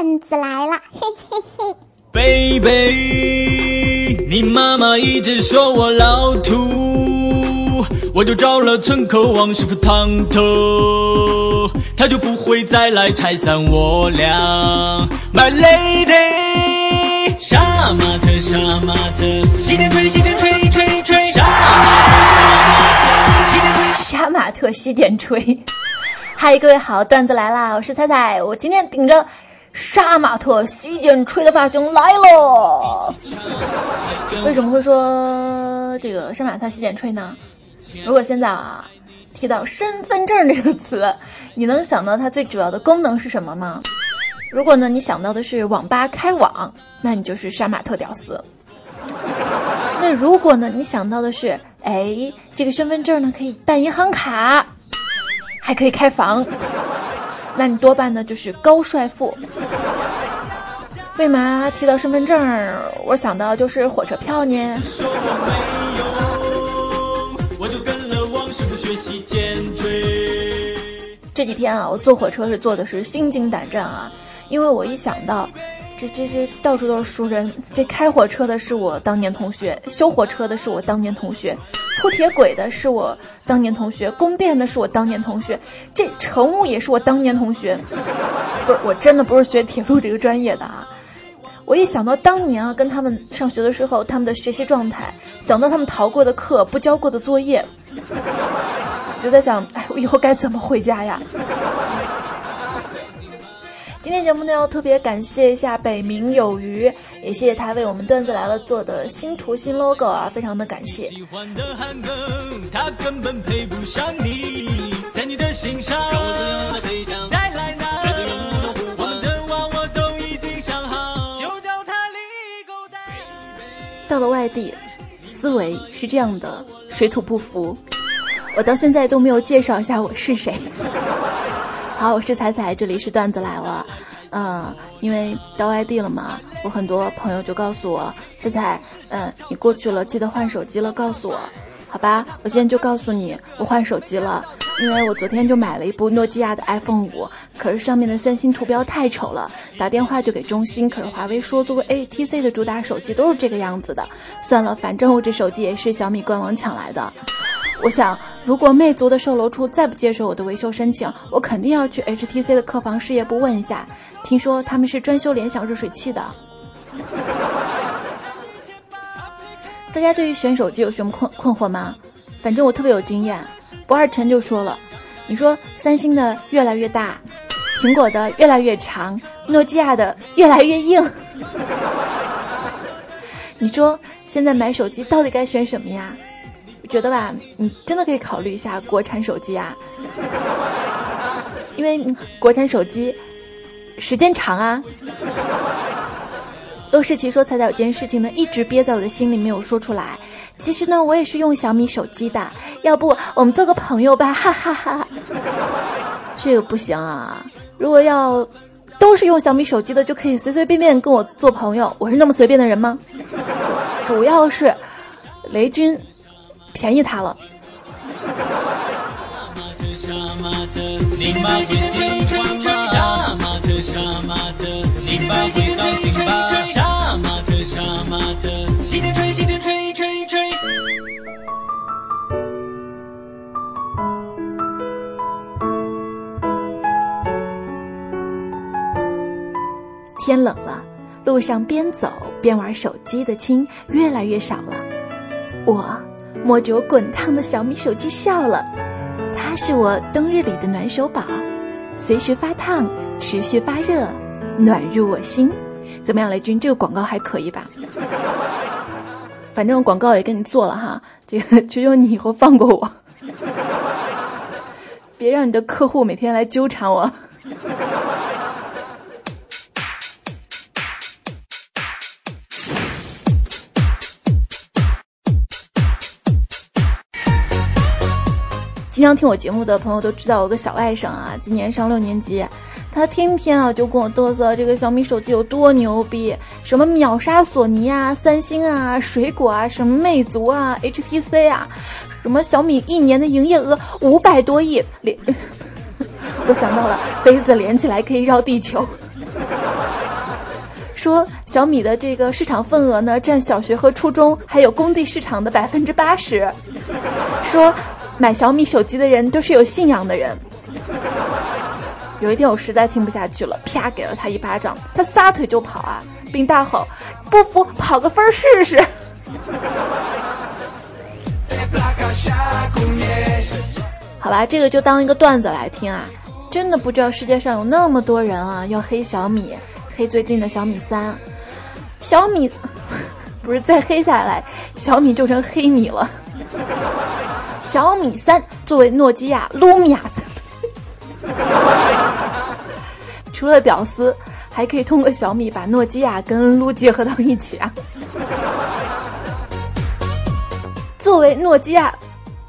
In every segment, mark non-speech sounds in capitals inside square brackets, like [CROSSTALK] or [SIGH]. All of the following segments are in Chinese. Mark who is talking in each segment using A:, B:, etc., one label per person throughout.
A: 段子来了，嘿嘿嘿。
B: baby，你妈妈一直说我老土，我就找了村口王师傅烫头，他就不会再来拆散我俩。My lady，杀马特杀马特，西天吹西天吹吹吹，杀
C: 马特西天吹。嗨，各位好，段子来啦！我是彩彩，我今天顶着。杀马特洗剪吹的发型来了。为什么会说这个杀马特洗剪吹呢？如果现在啊提到身份证这个词，你能想到它最主要的功能是什么吗？如果呢你想到的是网吧开网，那你就是杀马特屌丝。那如果呢你想到的是，哎，这个身份证呢可以办银行卡，还可以开房。那你多半呢就是高帅富。为嘛提到身份证，我想到就是火车票呢？这几天啊，我坐火车是坐的是心惊胆战啊，因为我一想到。这这这到处都是熟人，这开火车的是我当年同学，修火车的是我当年同学，铺铁轨的是我当年同学，供电的是我当年同学，这乘务也是我当年同学。不是，我真的不是学铁路这个专业的啊！我一想到当年啊，跟他们上学的时候，他们的学习状态，想到他们逃过的课、不交过的作业，我就在想，哎，我以后该怎么回家呀？今天节目呢，要特别感谢一下北冥有鱼，也谢谢他为我们段子来了做的新图新 logo 啊，非常的感谢。到了外地，思维是这样的，水土不服。我到现在都没有介绍一下我是谁。好，我是彩彩，这里是段子来了。嗯，因为到外地了嘛，我很多朋友就告诉我，彩彩，嗯，你过去了，记得换手机了，告诉我，好吧？我现在就告诉你，我换手机了，因为我昨天就买了一部诺基亚的 iPhone 五，可是上面的三星图标太丑了，打电话就给中兴，可是华为说作为 ATC 的主打手机都是这个样子的，算了，反正我这手机也是小米官网抢来的。我想，如果魅族的售楼处再不接受我的维修申请，我肯定要去 HTC 的客房事业部问一下。听说他们是专修联想热水器的。[LAUGHS] 大家对于选手机有什么困困惑吗？反正我特别有经验。不二臣就说了：“你说三星的越来越大，苹果的越来越长，诺基亚的越来越硬。[LAUGHS] 你说现在买手机到底该选什么呀？”觉得吧，你真的可以考虑一下国产手机啊，[LAUGHS] 因为国产手机时间长啊。陆世奇说：“彩彩有件事情呢，一直憋在我的心里没有说出来。其实呢，我也是用小米手机的，要不我们做个朋友吧？”哈哈哈。这个不行啊！如果要都是用小米手机的，就可以随随便便跟我做朋友。我是那么随便的人吗？主要是雷军。便宜他了。天冷了，路上边走边玩手机的亲越来越少了。我。摸着滚烫的小米手机笑了，它是我冬日里的暖手宝，随时发烫，持续发热，暖入我心。怎么样，雷军？这个广告还可以吧？反正广告也给你做了哈，这个求求你以后放过我，[LAUGHS] 别让你的客户每天来纠缠我。经常听我节目的朋友都知道，我有个小外甥啊，今年上六年级，他天天啊就跟我嘚瑟这个小米手机有多牛逼，什么秒杀索尼啊、三星啊、水果啊、什么魅族啊、HTC 啊，什么小米一年的营业额五百多亿，连 [LAUGHS] 我想到了杯子连起来可以绕地球。[LAUGHS] 说小米的这个市场份额呢，占小学和初中还有工地市场的百分之八十。说买小米手机的人都是有信仰的人。有一天我实在听不下去了，啪给了他一巴掌，他撒腿就跑啊，并大吼：“不服跑个分试试！” [LAUGHS] 好吧，这个就当一个段子来听啊。真的不知道世界上有那么多人啊，要黑小米，黑最近的小米三，小米 [LAUGHS] 不是再黑下来，小米就成黑米了。小米三作为诺基亚、卢米亚，[LAUGHS] 除了屌丝，还可以通过小米把诺基亚跟卢结合到一起啊。作为诺基亚、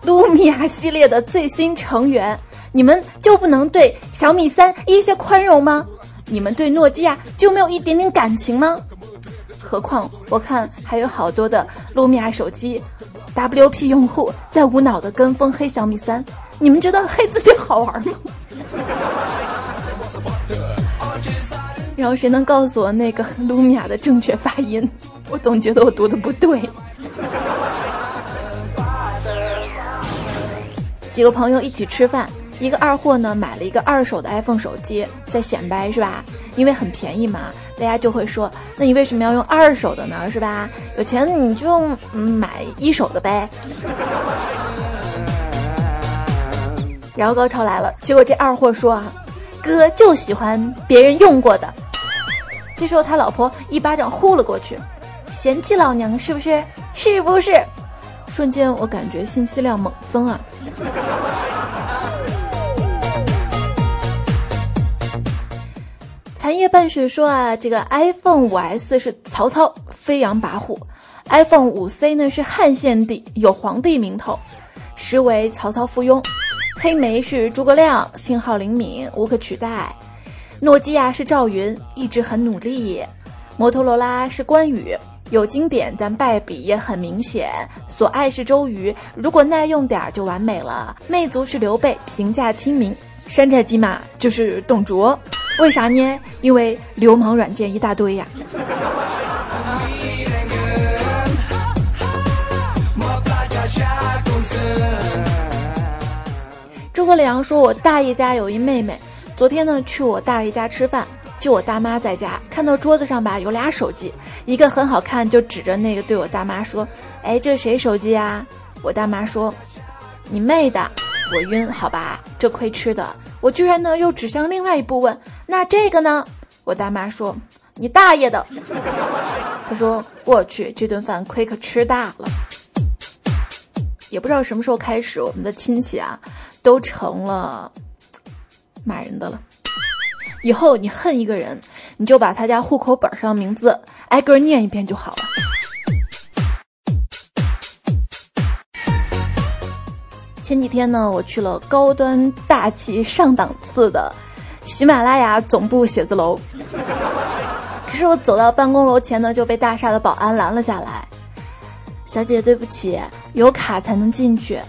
C: 卢米亚系列的最新成员。你们就不能对小米三一些宽容吗？你们对诺基亚就没有一点点感情吗？何况我看还有好多的卢米亚手机 WP 用户在无脑的跟风黑小米三，你们觉得黑自己好玩吗？[LAUGHS] 然后谁能告诉我那个卢米亚的正确发音？我总觉得我读的不对。几个朋友一起吃饭。一个二货呢，买了一个二手的 iPhone 手机，在显摆是吧？因为很便宜嘛，大家就会说，那你为什么要用二手的呢？是吧？有钱你就买一手的呗。然后高潮来了，结果这二货说啊，哥就喜欢别人用过的。这时候他老婆一巴掌呼了过去，嫌弃老娘是不是？是不是？瞬间我感觉信息量猛增啊。残夜半雪说啊，这个 iPhone 五 S 是曹操飞扬跋扈，iPhone 五 C 呢是汉献帝有皇帝名头，实为曹操附庸。黑莓是诸葛亮，信号灵敏无可取代。诺基亚是赵云，一直很努力。摩托罗拉是关羽，有经典但败笔也很明显。所爱是周瑜，如果耐用点就完美了。魅族是刘备，评价亲民。山寨机嘛就是董卓。为啥呢？因为流氓软件一大堆呀。诸葛亮说：“我大爷家有一妹妹，昨天呢去我大爷家吃饭，就我大妈在家，看到桌子上吧有俩手机，一个很好看，就指着那个对我大妈说：‘哎，这是谁手机啊？’我大妈说：‘你妹的。’我晕，好吧，这亏吃的。我居然呢又指向另外一部问，那这个呢？我大妈说：“你大爷的！”他说：“我去，这顿饭亏可吃大了。”也不知道什么时候开始，我们的亲戚啊都成了骂人的了。以后你恨一个人，你就把他家户口本上名字挨个念一遍就好了。前几天呢，我去了高端大气上档次的喜马拉雅总部写字楼，[LAUGHS] 可是我走到办公楼前呢，就被大厦的保安拦了下来。小姐，对不起，有卡才能进去，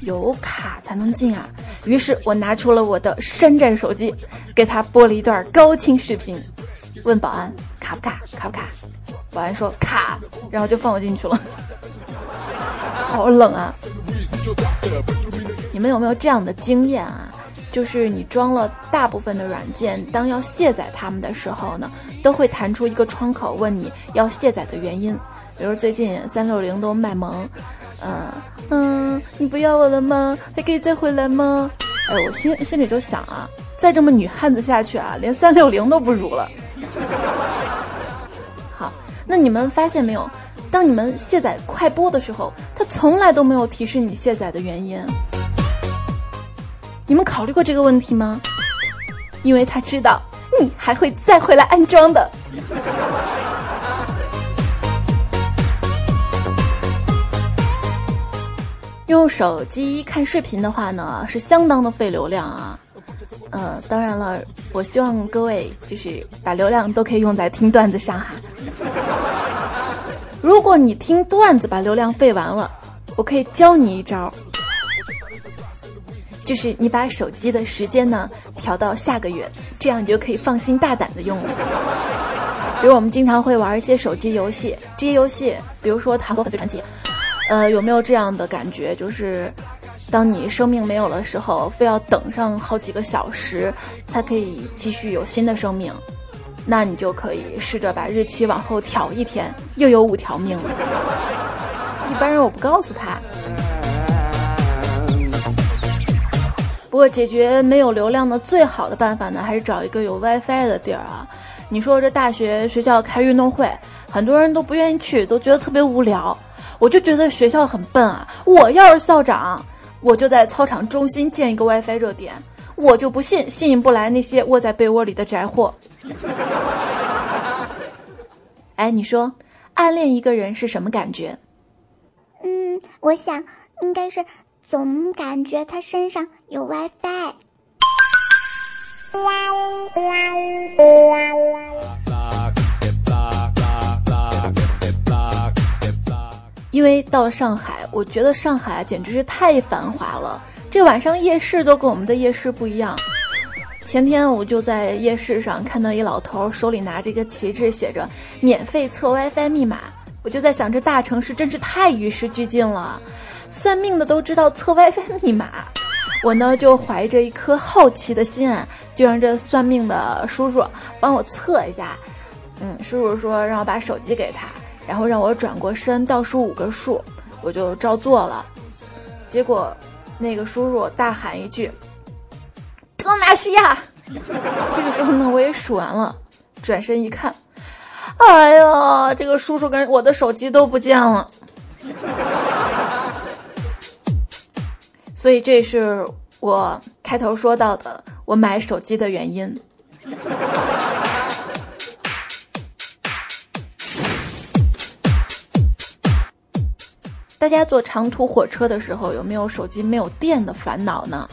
C: 有卡才能进啊。于是我拿出了我的山寨手机，给他播了一段高清视频，问保安卡不卡，卡不卡？保安说卡，然后就放我进去了。[LAUGHS] 好冷啊！你们有没有这样的经验啊？就是你装了大部分的软件，当要卸载它们的时候呢，都会弹出一个窗口，问你要卸载的原因。比如最近三六零都卖萌，嗯嗯，你不要我了吗？还可以再回来吗？哎，我心心里就想啊，再这么女汉子下去啊，连三六零都不如了。[LAUGHS] 好，那你们发现没有？当你们卸载快播的时候，它从来都没有提示你卸载的原因。你们考虑过这个问题吗？因为他知道你还会再回来安装的。[LAUGHS] 用手机看视频的话呢，是相当的费流量啊。呃，当然了，我希望各位就是把流量都可以用在听段子上哈。如果你听段子把流量费完了，我可以教你一招，就是你把手机的时间呢调到下个月，这样你就可以放心大胆的用了。比如我们经常会玩一些手机游戏，这些游戏，比如说《塔罗粉碎传奇》，呃，有没有这样的感觉？就是当你生命没有的时候，非要等上好几个小时才可以继续有新的生命，那你就可以试着把日期往后调一天，又有五条命了。一般人我不告诉他。不过解决没有流量的最好的办法呢，还是找一个有 WiFi 的地儿啊。你说这大学学校开运动会，很多人都不愿意去，都觉得特别无聊。我就觉得学校很笨啊！我要是校长，我就在操场中心建一个 WiFi 热点，我就不信吸引不来那些窝在被窝里的宅货。[LAUGHS] 哎，你说暗恋一个人是什么感觉？
A: 嗯，我想应该是总感觉他身上有 WiFi。
C: 因为到了上海，我觉得上海简直是太繁华了。这晚上夜市都跟我们的夜市不一样。前天我就在夜市上看到一老头手里拿着一个旗帜，写着“免费测 WiFi 密码”。我就在想，这大城市真是太与时俱进了，算命的都知道测 WiFi 密码。我呢就怀着一颗好奇的心，就让这算命的叔叔帮我测一下。嗯，叔叔说让我把手机给他。然后让我转过身倒数五个数，我就照做了。结果，那个叔叔大喊一句：“德玛西亚！”这个时候呢，我也数完了，转身一看，哎呀，这个叔叔跟我的手机都不见了。所以这是我开头说到的我买手机的原因。大家坐长途火车的时候有没有手机没有电的烦恼呢？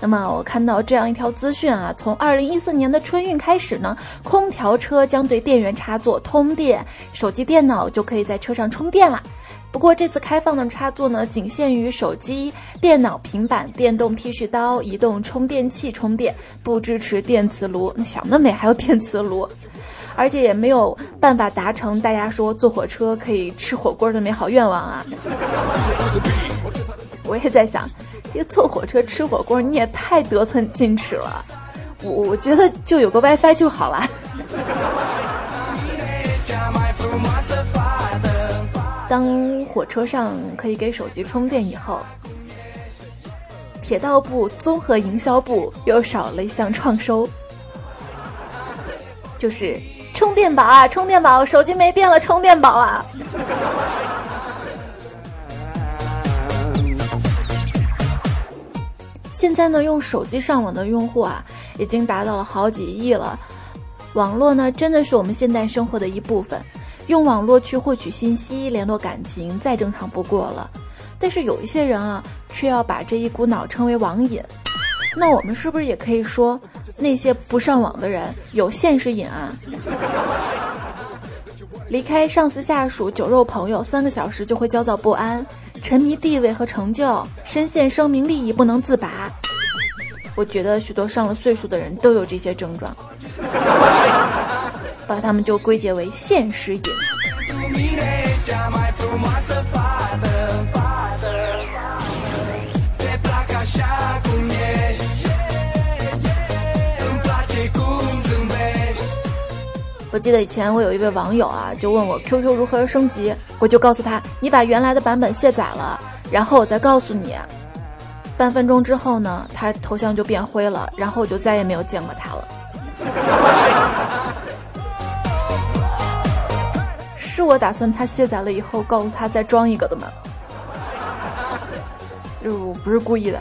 C: 那么我看到这样一条资讯啊，从二零一四年的春运开始呢，空调车将对电源插座通电，手机、电脑就可以在车上充电了。不过这次开放的插座呢，仅限于手机、电脑、平板、电动剃须刀、移动充电器充电，不支持电磁炉。那小妹妹还有电磁炉。而且也没有办法达成大家说坐火车可以吃火锅的美好愿望啊！[LAUGHS] 我也在想，这个坐火车吃火锅你也太得寸进尺了。我我觉得就有个 WiFi 就好了。[LAUGHS] 当火车上可以给手机充电以后，铁道部综合营销部又少了一项创收，就是。充电宝啊，充电宝！手机没电了，充电宝啊！现在呢，用手机上网的用户啊，已经达到了好几亿了。网络呢，真的是我们现代生活的一部分。用网络去获取信息、联络感情，再正常不过了。但是有一些人啊，却要把这一股脑称为网瘾。那我们是不是也可以说，那些不上网的人有现实瘾啊？离开上司下属、酒肉朋友三个小时就会焦躁不安，沉迷地位和成就，深陷声名利益不能自拔。我觉得许多上了岁数的人都有这些症状，把他们就归结为现实瘾。我记得以前我有一位网友啊，就问我 QQ 如何升级，我就告诉他，你把原来的版本卸载了，然后我再告诉你。半分钟之后呢，他头像就变灰了，然后我就再也没有见过他了。是我打算他卸载了以后告诉他再装一个的吗？就我不是故意的。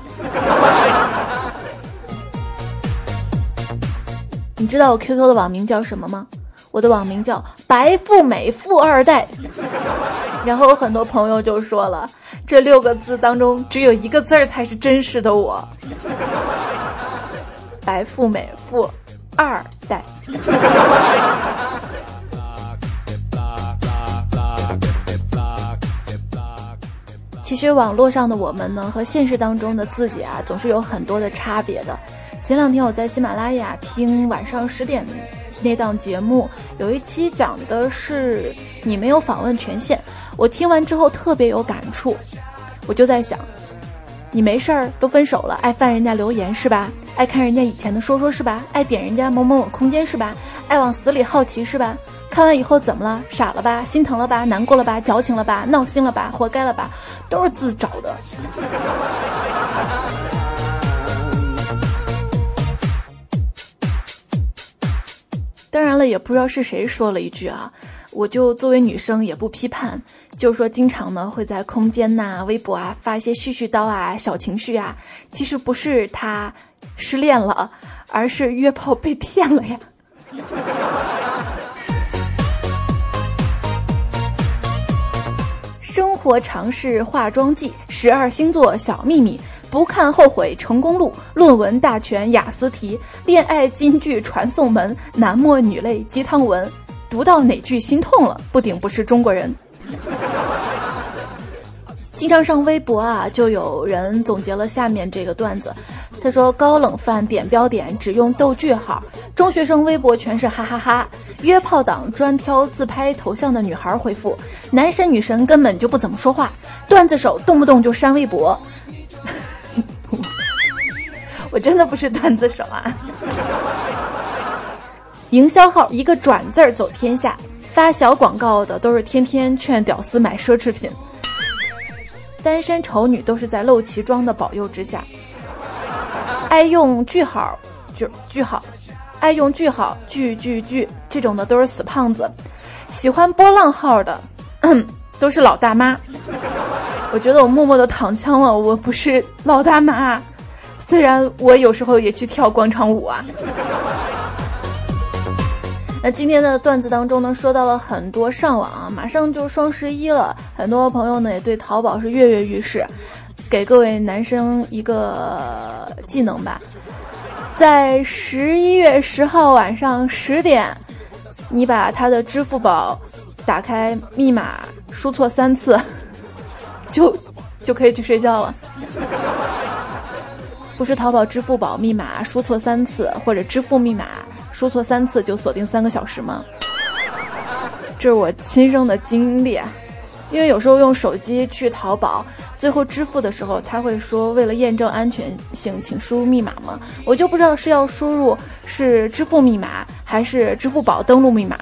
C: 你知道我 QQ 的网名叫什么吗？我的网名叫白富美富二代，然后很多朋友就说了，这六个字当中只有一个字儿才是真实的我，白富美富二代。其实网络上的我们呢，和现实当中的自己啊，总是有很多的差别的。前两天我在喜马拉雅听晚上十点。那档节目，有一期讲的是你没有访问权限。我听完之后特别有感触，我就在想，你没事儿都分手了，爱翻人家留言是吧？爱看人家以前的说说是吧？爱点人家某某某空间是吧？爱往死里好奇是吧？看完以后怎么了？傻了吧？心疼了吧？难过了吧？矫情了吧？闹心了吧？活该了吧？都是自找的。当然了，也不知道是谁说了一句啊，我就作为女生也不批判，就是说经常呢会在空间呐、微博啊发一些絮絮叨啊、小情绪啊，其实不是他失恋了，而是约炮被骗了呀。活常识化妆记，十二星座小秘密，不看后悔成功路，论文大全雅思题，恋爱金句传送门，男默女泪鸡汤文，读到哪句心痛了？不顶不是中国人。经常上微博啊，就有人总结了下面这个段子。他说：“高冷范点标点只用逗句号，中学生微博全是哈哈哈。约炮党专挑自拍头像的女孩回复，男神女神根本就不怎么说话。段子手动不动就删微博。[LAUGHS] 我真的不是段子手啊。[LAUGHS] 营销号一个转字儿走天下，发小广告的都是天天劝屌丝买奢侈品。”单身丑女都是在露脐装的保佑之下，爱用句号，句句号，爱用句号，句句句，这种的都是死胖子。喜欢波浪号的，[CLEARS THROAT] 都是老大妈。我觉得我默默的躺枪了，我不是老大妈，虽然我有时候也去跳广场舞啊。那今天的段子当中呢，说到了很多上网啊，马上就双十一了，很多朋友呢也对淘宝是跃跃欲试。给各位男生一个技能吧，在十一月十号晚上十点，你把他的支付宝打开，密码输错三次，[LAUGHS] 就就可以去睡觉了。[LAUGHS] 不是淘宝支付宝密码输错三次，或者支付密码。输错三次就锁定三个小时吗？这是我亲身的经历，因为有时候用手机去淘宝，最后支付的时候，他会说为了验证安全性，请输入密码吗？我就不知道是要输入是支付密码还是支付宝登录密码，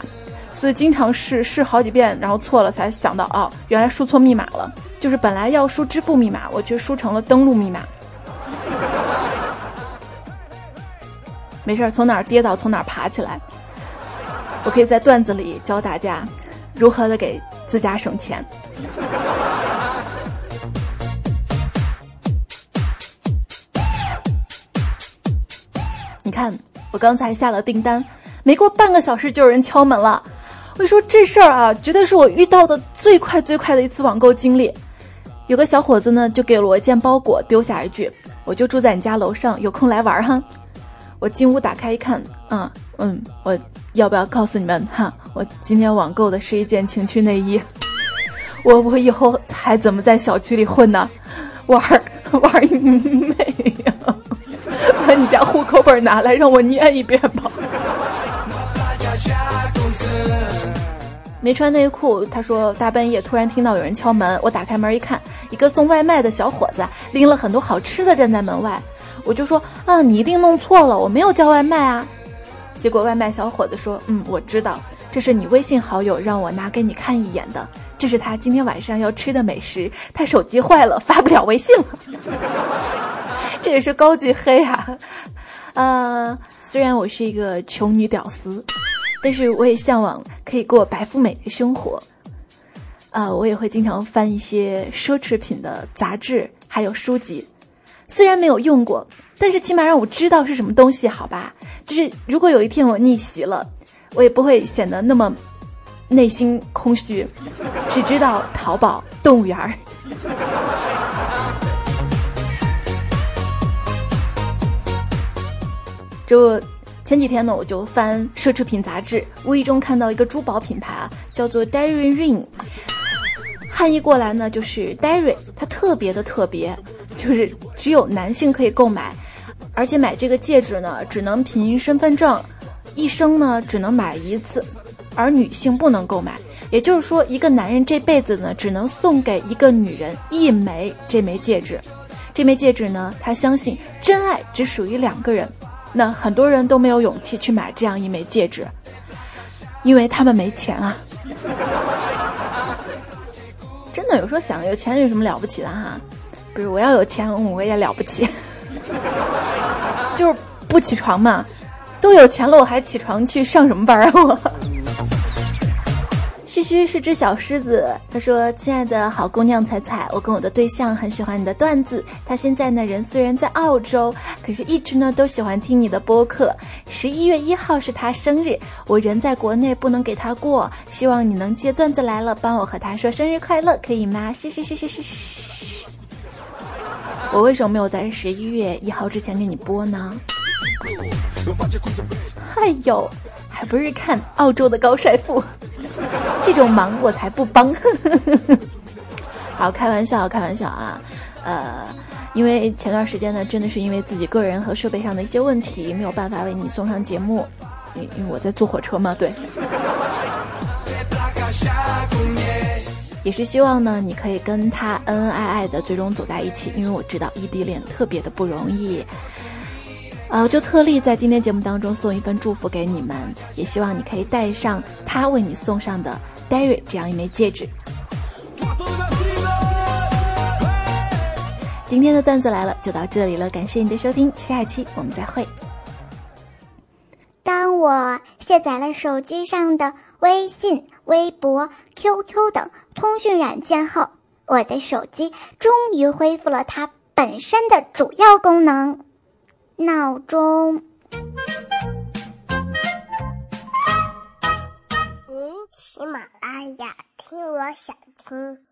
C: 所以经常试试好几遍，然后错了才想到哦，原来输错密码了，就是本来要输支付密码，我却输成了登录密码。没事儿，从哪儿跌倒从哪儿爬起来。我可以在段子里教大家如何的给自家省钱。你看，我刚才下了订单，没过半个小时就有人敲门了。我说这事儿啊，绝对是我遇到的最快最快的一次网购经历。有个小伙子呢，就给了我一件包裹，丢下一句：“我就住在你家楼上，有空来玩哈。”我进屋打开一看，嗯嗯，我要不要告诉你们哈？我今天网购的是一件情趣内衣。我 [LAUGHS] 我以后还怎么在小区里混呢？玩 [LAUGHS] 玩你妹呀！[LAUGHS] 把你家户口本拿来，让我念一遍吧。没穿内裤，他说大半夜突然听到有人敲门，我打开门一看，一个送外卖的小伙子拎了很多好吃的站在门外。我就说啊，你一定弄错了，我没有叫外卖啊。结果外卖小伙子说，嗯，我知道，这是你微信好友让我拿给你看一眼的，这是他今天晚上要吃的美食。他手机坏了，发不了微信了。[LAUGHS] 这也是高级黑啊。呃，虽然我是一个穷女屌丝，但是我也向往可以过白富美的生活。啊，我也会经常翻一些奢侈品的杂志，还有书籍。虽然没有用过，但是起码让我知道是什么东西，好吧？就是如果有一天我逆袭了，我也不会显得那么内心空虚，只知道淘宝、动物园儿。就前几天呢，我就翻奢侈品杂志，无意中看到一个珠宝品牌啊，叫做 Diary Ring，汉译过来呢就是 Diary，它特别的特别。就是只有男性可以购买，而且买这个戒指呢，只能凭身份证一生呢只能买一次，而女性不能购买。也就是说，一个男人这辈子呢只能送给一个女人一枚这枚戒指。这枚戒指呢，他相信真爱只属于两个人。那很多人都没有勇气去买这样一枚戒指，因为他们没钱啊。[LAUGHS] 真的有时候想，有钱有什么了不起的哈？不是，我要有钱，我也了不起。[LAUGHS] 就是不起床嘛，都有钱了，我还起床去上什么班啊？我。[LAUGHS] 嘘嘘是只小狮子，他说：“亲爱的好姑娘彩彩，我跟我的对象很喜欢你的段子。他现在呢人虽然在澳洲，可是一直呢都喜欢听你的播客。十一月一号是他生日，我人在国内不能给他过，希望你能接段子来了，帮我和他说生日快乐，可以吗？谢谢谢谢谢谢。我为什么没有在十一月一号之前给你播呢？哎呦，还不是看澳洲的高帅富。[LAUGHS] ”这种忙我才不帮，[LAUGHS] 好开玩笑，开玩笑啊，呃，因为前段时间呢，真的是因为自己个人和设备上的一些问题，没有办法为你送上节目，因因为我在坐火车嘛，对，也是希望呢，你可以跟他恩恩爱爱的最终走在一起，因为我知道异地恋特别的不容易。呃，就特例在今天节目当中送一份祝福给你们，也希望你可以带上他为你送上的 Derry 这样一枚戒指。今天的段子来了，就到这里了，感谢你的收听，下一期我们再会。
A: 当我卸载了手机上的微信、微博、QQ 等通讯软件后，我的手机终于恢复了它本身的主要功能。闹钟。
D: 嗯，喜马拉雅，听我想听。